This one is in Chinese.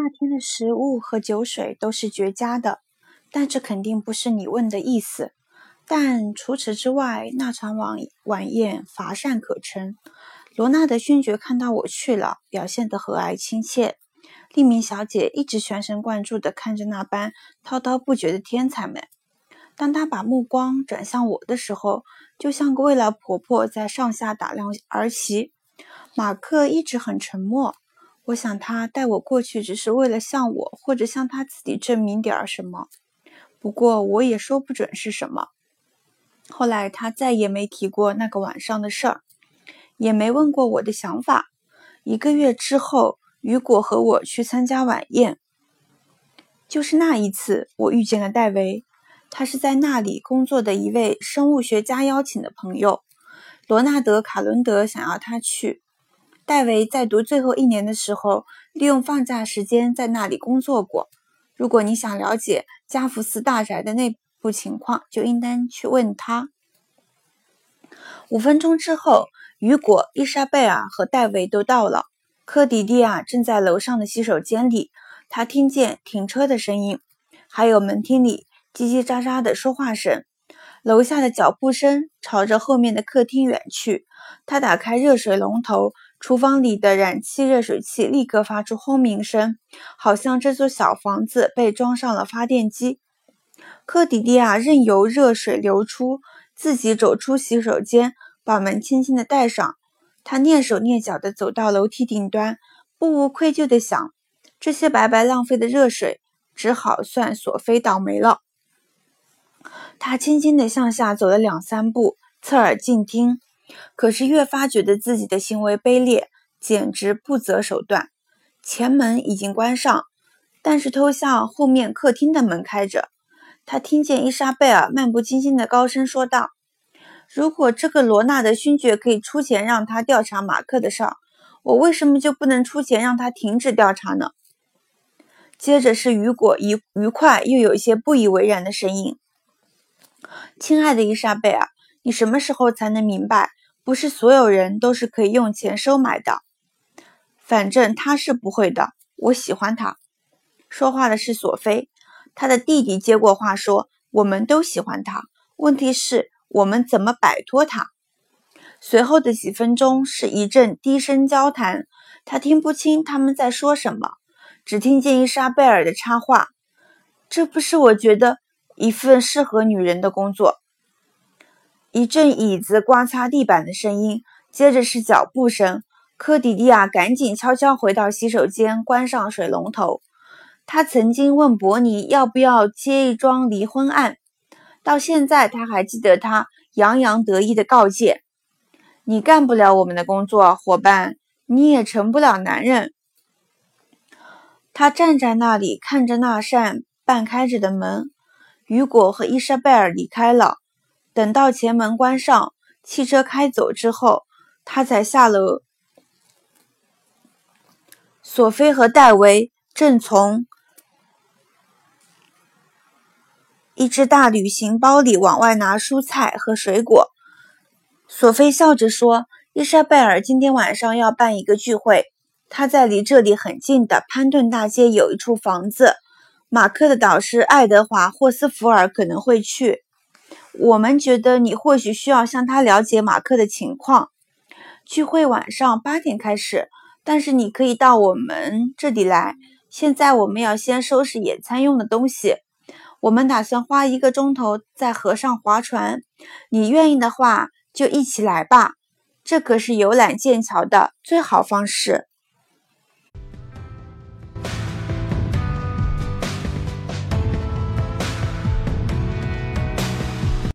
那天的食物和酒水都是绝佳的，但这肯定不是你问的意思。但除此之外，那场晚晚宴乏善可陈。罗纳德勋爵看到我去了，表现得和蔼亲切。利明小姐一直全神贯注地看着那般滔滔不绝的天才们。当她把目光转向我的时候，就像个未来婆婆在上下打量儿媳。马克一直很沉默。我想他带我过去，只是为了向我或者向他自己证明点什么。不过我也说不准是什么。后来他再也没提过那个晚上的事儿，也没问过我的想法。一个月之后，雨果和我去参加晚宴，就是那一次，我遇见了戴维。他是在那里工作的一位生物学家邀请的朋友。罗纳德·卡伦德想要他去。戴维在读最后一年的时候，利用放假时间在那里工作过。如果你想了解加福斯大宅的内部情况，就应当去问他。五分钟之后，雨果、伊莎贝尔和戴维都到了。科迪蒂亚正在楼上的洗手间里，他听见停车的声音，还有门厅里叽叽喳喳的说话声。楼下的脚步声朝着后面的客厅远去。他打开热水龙头。厨房里的燃气热水器立刻发出轰鸣声，好像这座小房子被装上了发电机。科迪迪亚任由热水流出，自己走出洗手间，把门轻轻地带上。他蹑手蹑脚地走到楼梯顶端，不无愧疚地想：这些白白浪费的热水，只好算索菲倒霉了。他轻轻地向下走了两三步，侧耳静听。可是越发觉得自己的行为卑劣，简直不择手段。前门已经关上，但是偷笑后面客厅的门开着。他听见伊莎贝尔漫不经心的高声说道：“如果这个罗纳德勋爵可以出钱让他调查马克的事儿，我为什么就不能出钱让他停止调查呢？”接着是雨果愉愉快又有一些不以为然的声音：“亲爱的伊莎贝尔，你什么时候才能明白？”不是所有人都是可以用钱收买的，反正他是不会的。我喜欢他。说话的是索菲，他的弟弟接过话说：“我们都喜欢他，问题是我们怎么摆脱他。”随后的几分钟是一阵低声交谈，他听不清他们在说什么，只听见伊莎贝尔的插话：“这不是我觉得一份适合女人的工作。”一阵椅子刮擦地板的声音，接着是脚步声。科迪蒂亚赶紧悄悄回到洗手间，关上水龙头。他曾经问伯尼要不要接一桩离婚案，到现在他还记得他洋洋得意的告诫：“你干不了我们的工作，伙伴，你也成不了男人。”他站在那里，看着那扇半开着的门。雨果和伊莎贝尔离开了。等到前门关上，汽车开走之后，他才下楼。索菲和戴维正从一只大旅行包里往外拿蔬菜和水果。索菲笑着说：“伊莎贝尔今天晚上要办一个聚会，他在离这里很近的潘顿大街有一处房子。马克的导师爱德华·霍斯福尔可能会去。”我们觉得你或许需要向他了解马克的情况。聚会晚上八点开始，但是你可以到我们这里来。现在我们要先收拾野餐用的东西。我们打算花一个钟头在河上划船。你愿意的话，就一起来吧。这可是游览剑桥的最好方式。